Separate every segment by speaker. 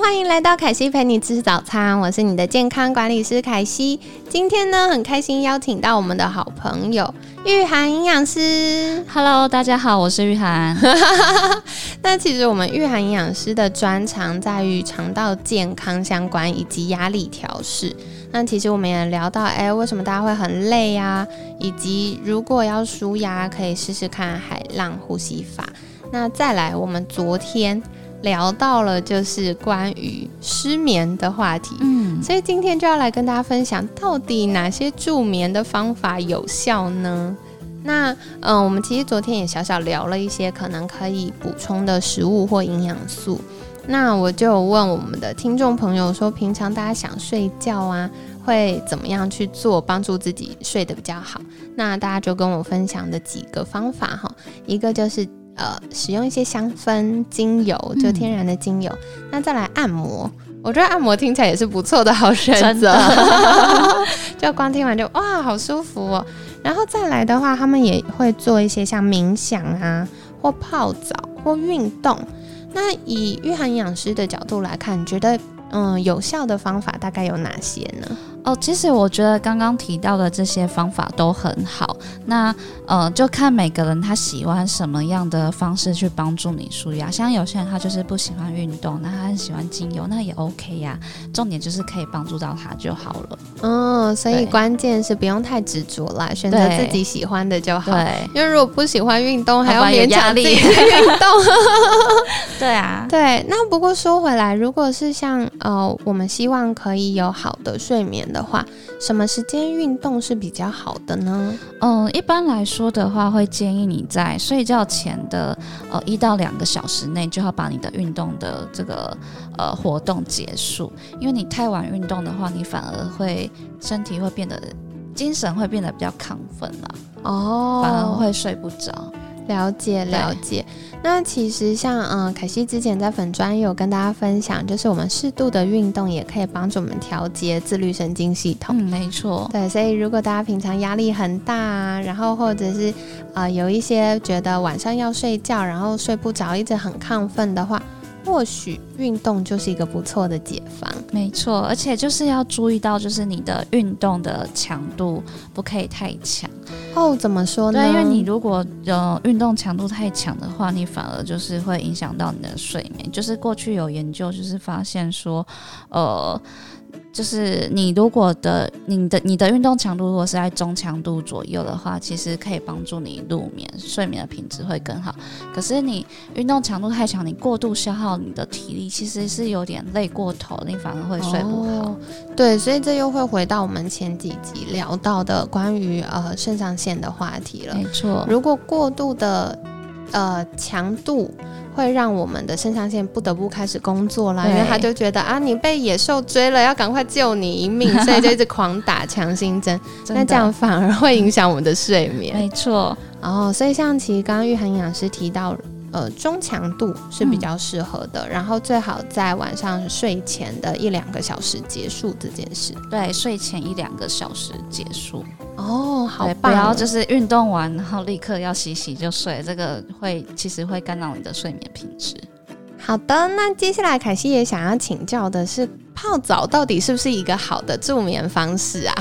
Speaker 1: 欢迎来到凯西陪你吃早餐，我是你的健康管理师凯西。今天呢，很开心邀请到我们的好朋友玉涵营养师。
Speaker 2: Hello，大家好，我是玉涵。
Speaker 1: 那其实我们玉涵营养师的专长在于肠道健康相关以及压力调试。那其实我们也聊到，哎、为什么大家会很累啊？以及如果要舒压，可以试试看海浪呼吸法。那再来，我们昨天聊到了就是关于失眠的话题。
Speaker 2: 嗯，
Speaker 1: 所以今天就要来跟大家分享，到底哪些助眠的方法有效呢？那嗯，我们其实昨天也小小聊了一些可能可以补充的食物或营养素。那我就问我们的听众朋友说，平常大家想睡觉啊，会怎么样去做，帮助自己睡得比较好？那大家就跟我分享的几个方法哈，一个就是呃，使用一些香氛精油，就
Speaker 2: 嗯
Speaker 1: 天然的精油。那再来按摩，我觉得按摩听起来也是不错的好选
Speaker 2: 真
Speaker 1: 择
Speaker 2: 的，
Speaker 1: 就光听完就哇，好舒服哦。然后再来的话，他们也会做一些像冥想啊，或泡澡或运动。那以御寒营养师的角度来看，你觉得嗯有效的方法大概有哪些呢？
Speaker 2: 哦，其实我觉得刚刚提到的这些方法都很好。那呃，就看每个人他喜欢什么样的方式去帮助你舒压。像有些人他就是不喜欢运动，那他很喜欢精油，那也 OK 呀、重点就是可以帮助到他就好了。
Speaker 1: 嗯，所以
Speaker 2: 对
Speaker 1: 关键是不用太执着啦，选择自己喜欢的就好。
Speaker 2: 对，
Speaker 1: 因为如果不喜欢运动，还要勉强自己去运动，
Speaker 2: 对啊，
Speaker 1: 对，那不过说回来，如果是像呃，我们希望可以有好的睡眠的话，什么时间运动是比较好的呢？
Speaker 2: 嗯，一般来说的话，会建议你在睡觉前的呃一到两个小时内就要把你的运动的这个呃活动结束，因为你太晚运动的话，你反而会身体会变得精神会变得比较亢奋了，
Speaker 1: 哦
Speaker 2: 反而会睡不着。
Speaker 1: 了解了解。那其实像嗯、呃凯西之前在粉专有跟大家分享，就是我们适度的运动也可以帮助我们调节自律神经系统。
Speaker 2: 嗯，没错。
Speaker 1: 对，所以如果大家平常压力很大啊，然后或者是呃有一些觉得晚上要睡觉，然后睡不着，一直很亢奋的话，或许运动就是一个不错的解放。
Speaker 2: 没错，而且就是要注意到，就是你的运动的强度不可以太强。
Speaker 1: 哦，怎么说呢？
Speaker 2: 对，因为你如果呃运动强度太强的话，你反而就是会影响到你的睡眠。就是过去有研究就是发现说，呃，就是你如果的你的你的运动强度如果是在中强度左右的话，其实可以帮助你入眠，睡眠的品质会更好。可是你运动强度太强，你过度消耗你的体力，其实是有点累过头，你反而会睡不好。
Speaker 1: 哦对，所以这又会回到我们前几集聊到的关于呃肾上腺的话题了。
Speaker 2: 没错，
Speaker 1: 如果过度的呃强度会让我们的肾上腺不得不开始工作啦，因为他就觉得啊你被野兽追了，要赶快救你一命，所以就一直狂打强心针，那这样反而会影响我们的睡眠。
Speaker 2: 没错，
Speaker 1: 哦，所以像其实刚刚玉涵营养师提到。呃，中强度是比较适合的，然后最好在晚上睡前的一两个小时结束这件事。
Speaker 2: 对，睡前一两个小时结束。
Speaker 1: 哦，好！
Speaker 2: 不要就是运动完然后立刻要洗洗就睡，这个会其实会干扰你的睡眠品质。
Speaker 1: 好的，那接下来凯西也想要请教的是，泡澡到底是不是一个好的助眠方式啊？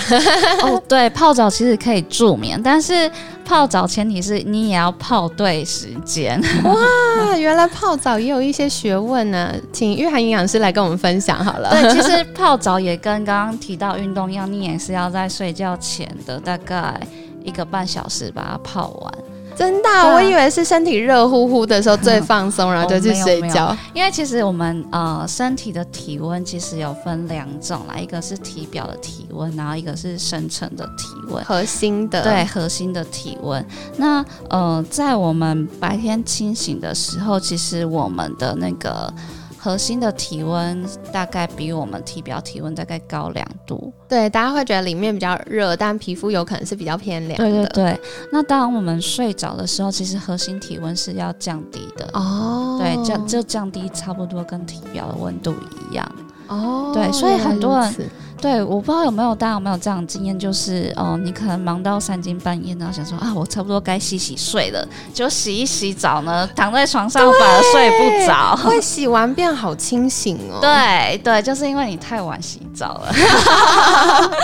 Speaker 2: 哦，对，泡澡其实可以助眠，但是泡澡前提是你也要泡对时间。
Speaker 1: 哇，原来泡澡也有一些学问呢，请玉涵营养师来跟我们分享好了。
Speaker 2: 对，其实泡澡也跟刚刚提到运动一样，你也是要在睡觉前的大概一个半小时把它泡完。
Speaker 1: 真的我以为是身体热乎乎的时候最放松，然后就去睡觉。
Speaker 2: 因为其实我们呃身体的体温其实有分两种啦，一个是体表的体温，然后一个是深层的体温。
Speaker 1: 核心的，
Speaker 2: 对核心的体温。那呃，在我们白天清醒的时候，其实我们的那个核心的体温大概比我们体表体温大概高两度。
Speaker 1: 对，大家会觉得里面比较热，但皮肤有可能是比较偏凉的。
Speaker 2: 对对对。那当我们睡着的时候，其实核心体温是要降低的。
Speaker 1: 哦。
Speaker 2: 对，降就降低差不多跟体表的温度一样。
Speaker 1: 哦。
Speaker 2: 对，所以很多人。对，我不知道有没有大家有没有这样的经验，就是哦，你可能忙到三更半夜，然后想说啊，我差不多该洗洗睡了，就洗一洗澡呢，躺在床上反而睡不着，
Speaker 1: 会洗完变好清醒哦。
Speaker 2: 对对，就是因为你太晚洗澡了。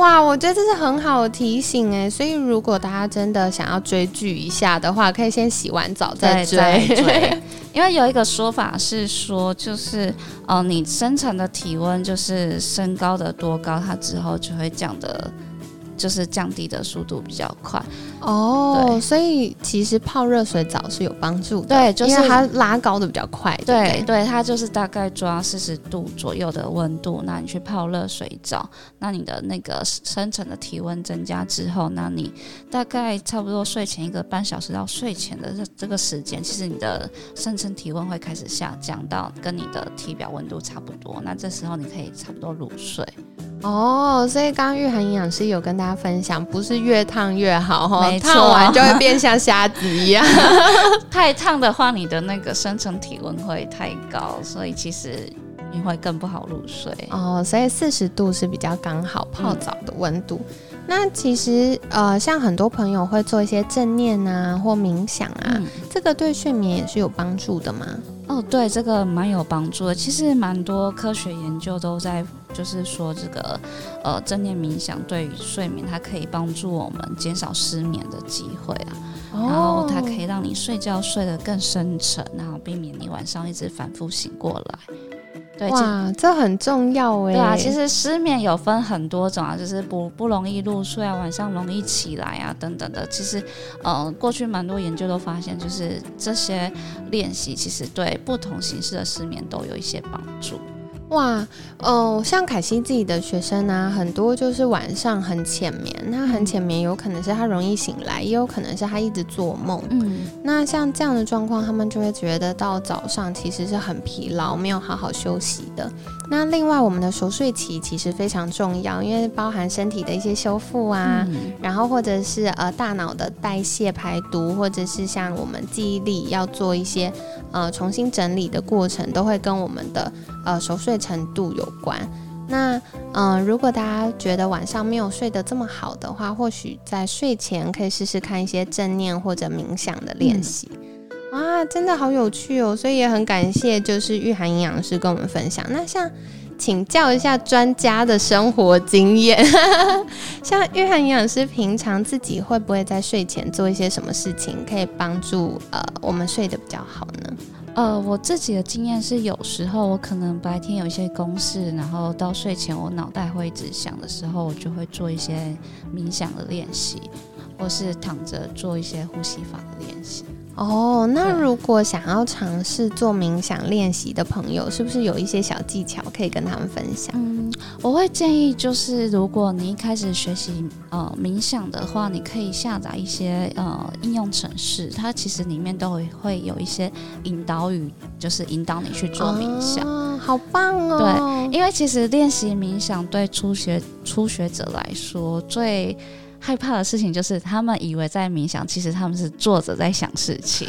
Speaker 1: 哇，我觉得这是很好的提醒哎，所以如果大家真的想要追剧一下的话，可以先洗完澡再追。
Speaker 2: 因为有一个说法是说，就是呃，你深层的体温就是升高的多高，它之后就会降的。就是降低的速度比较快。
Speaker 1: 哦，所以其实泡热水澡是有帮助的，
Speaker 2: 对，就是
Speaker 1: 它拉高的比较快，对
Speaker 2: 对，它就是大概抓四十度左右的温度，那你去泡热水澡，那你的那个深层的体温增加之后，那你大概差不多睡前一个半小时到睡前的这这个时间，其实你的深层体温会开始下降到跟你的体表温度差不多，那这时候你可以差不多入睡。
Speaker 1: 哦，所以刚刚玉涵营养师有跟大家分享，不是越烫越好哈，烫完就会变像虾子一样。
Speaker 2: 太烫的话，你的那个深层体温会太高，所以其实你会更不好入睡。
Speaker 1: 哦，所以四十度是比较刚好泡澡的温度。那其实呃，像很多朋友会做一些正念啊或冥想啊，这个对睡眠也是有帮助的吗？
Speaker 2: 哦，对，这个蛮有帮助的。其实蛮多科学研究都在，就是说这个呃正念冥想对于睡眠，它可以帮助我们减少失眠的机会啊。然后它可以让你睡觉睡得更深沉，然后避免你晚上一直反复醒过来。
Speaker 1: 对哇，这很重要哎！
Speaker 2: 对啊，其实失眠有分很多种啊，就是不不容易入睡啊，晚上容易起来啊，等等的。其实，呃，过去蛮多研究都发现，就是这些练习其实对不同形式的失眠都有一些帮助。
Speaker 1: 哇，哦，像凯西自己的学生呢，很多就是晚上很浅眠，那很浅眠有可能是他容易醒来，也有可能是他一直做梦。嗯，那像这样的状况，他们就会觉得到早上其实是很疲劳，没有好好休息的。那另外，我们的熟睡期其实非常重要，因为包含身体的一些修复啊，然后或者是呃大脑的代谢排毒，或者是像我们记忆力要做一些呃重新整理的过程，都会跟我们的呃熟睡程度有关。那嗯，如果大家觉得晚上没有睡得这么好的话，或许在睡前可以试试看一些正念或者冥想的练习。哇，真的好有趣哦！所以也很感谢，就是玉涵营养师跟我们分享。那像请教一下专家的生活经验，像玉涵营养师平常自己会不会在睡前做一些什么事情，可以帮助呃我们睡得比较好呢？
Speaker 2: 呃，我自己的经验是，有时候我可能白天有一些公事，然后到睡前我脑袋会一直想的时候，我就会做一些冥想的练习，或是躺着做一些呼吸法的练习。
Speaker 1: 哦，那如果想要尝试做冥想练习的朋友，是不是有一些小技巧可以跟他们分享？
Speaker 2: 嗯，我会建议就是，如果你一开始学习呃冥想的话，你可以下载一些呃应用程式，它其实里面都会会有一些引导语，就是引导你去做冥想。
Speaker 1: 好棒哦！
Speaker 2: 对，因为其实练习冥想对初学初学者来说最。害怕的事情就是他们以为在冥想，其实他们是坐着在想事情。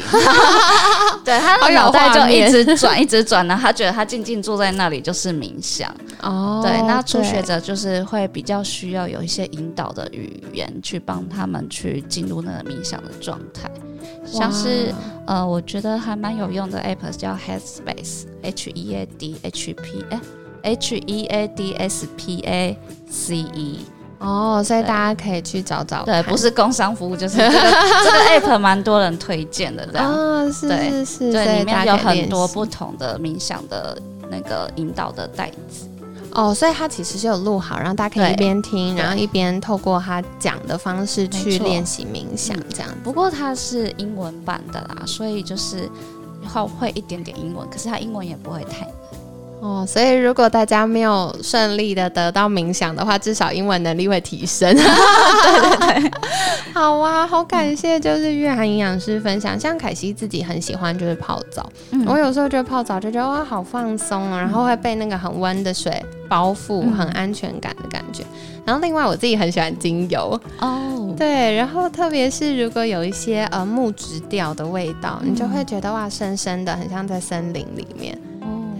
Speaker 2: 对，他的脑袋就一直转，一直转呢。他觉得他静静坐在那里就是冥想。哦，对，那初学者就是会比较需要有一些引导的语言去帮他们去进入那个冥想的状态。像是呃，我觉得还蛮有用的 app 叫 Headspace，H E A D H P 哎，H E A D S P A C E。
Speaker 1: 哦，所以大家可以去找找。
Speaker 2: 对，不是工商服务，就是 这个这个 app 蛮多人推荐的，这样。
Speaker 1: 啊，是是是，
Speaker 2: 对，里面有很多不同的冥想的那个引导的袋子。
Speaker 1: 哦，所以他其实是有录好，然后大家可以一边听，然后一边透过他讲的方式去练习冥想，这样。
Speaker 2: 不过它是英文版的啦，所以就是会会一点点英文，可是它英文也不会太。
Speaker 1: 哦，所以如果大家没有顺利的得到冥想的话，至少英文能力会提升。对对对，好啊，好感谢，就是玉涵营养师分享。像凯西自己很喜欢就是泡澡，我有时候觉得泡澡就觉得哇好放松啊，然后会被那个很温的水包覆，很安全感的感觉。然后另外我自己很喜欢精油哦，对，然后特别是如果有一些呃木质调的味道，你就会觉得哇深深的，很像在森林里面。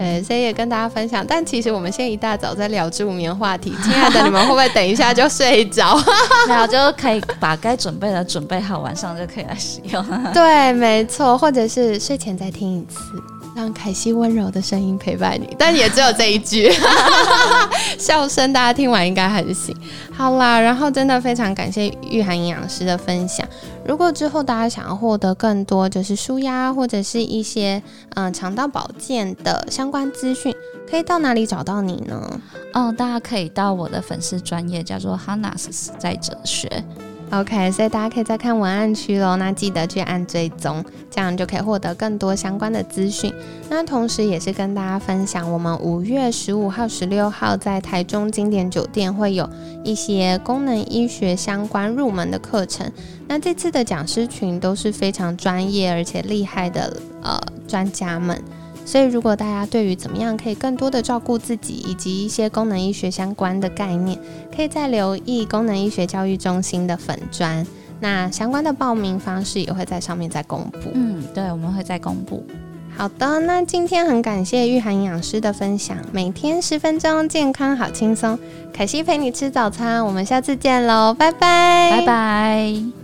Speaker 1: 对，所以也跟大家分享。但其实我们现在一大早在聊助眠话题，亲爱的，你们会不会等一下就睡着？
Speaker 2: 没有，就可以把该准备的准备好，晚上就可以来使用。
Speaker 1: 对，没错，或者是睡前再听一次。让凯西温柔的声音陪伴你，但也只有这一句 笑声，大家听完应该很醒。好啦，然后真的非常感谢玉涵营养师的分享。如果之后大家想要获得更多就是舒压或者是一些嗯肠道保健的相关资讯，可以到哪里找到你呢？
Speaker 2: 哦，大家可以到我的粉丝专业叫做 Hannas 在哲学。
Speaker 1: OK，所以大家可以再看文案区喽，那记得去按追踪，这样就可以获得更多相关的资讯。那同时也是跟大家分享，我们五月十五号、十六号在台中经典酒店会有一些功能医学相关入门的课程。那这次的讲师群都是非常专业而且厉害的呃专家们。所以，如果大家对于怎么样可以更多的照顾自己，以及一些功能医学相关的概念，可以再留意功能医学教育中心的粉砖，那相关的报名方式也会在上面再公布。
Speaker 2: 嗯，对，我们会再公布。
Speaker 1: 好的，那今天很感谢玉涵营养师的分享，每天十分钟，健康好轻松。凯西陪你吃早餐，我们下次见喽，拜拜，
Speaker 2: 拜拜。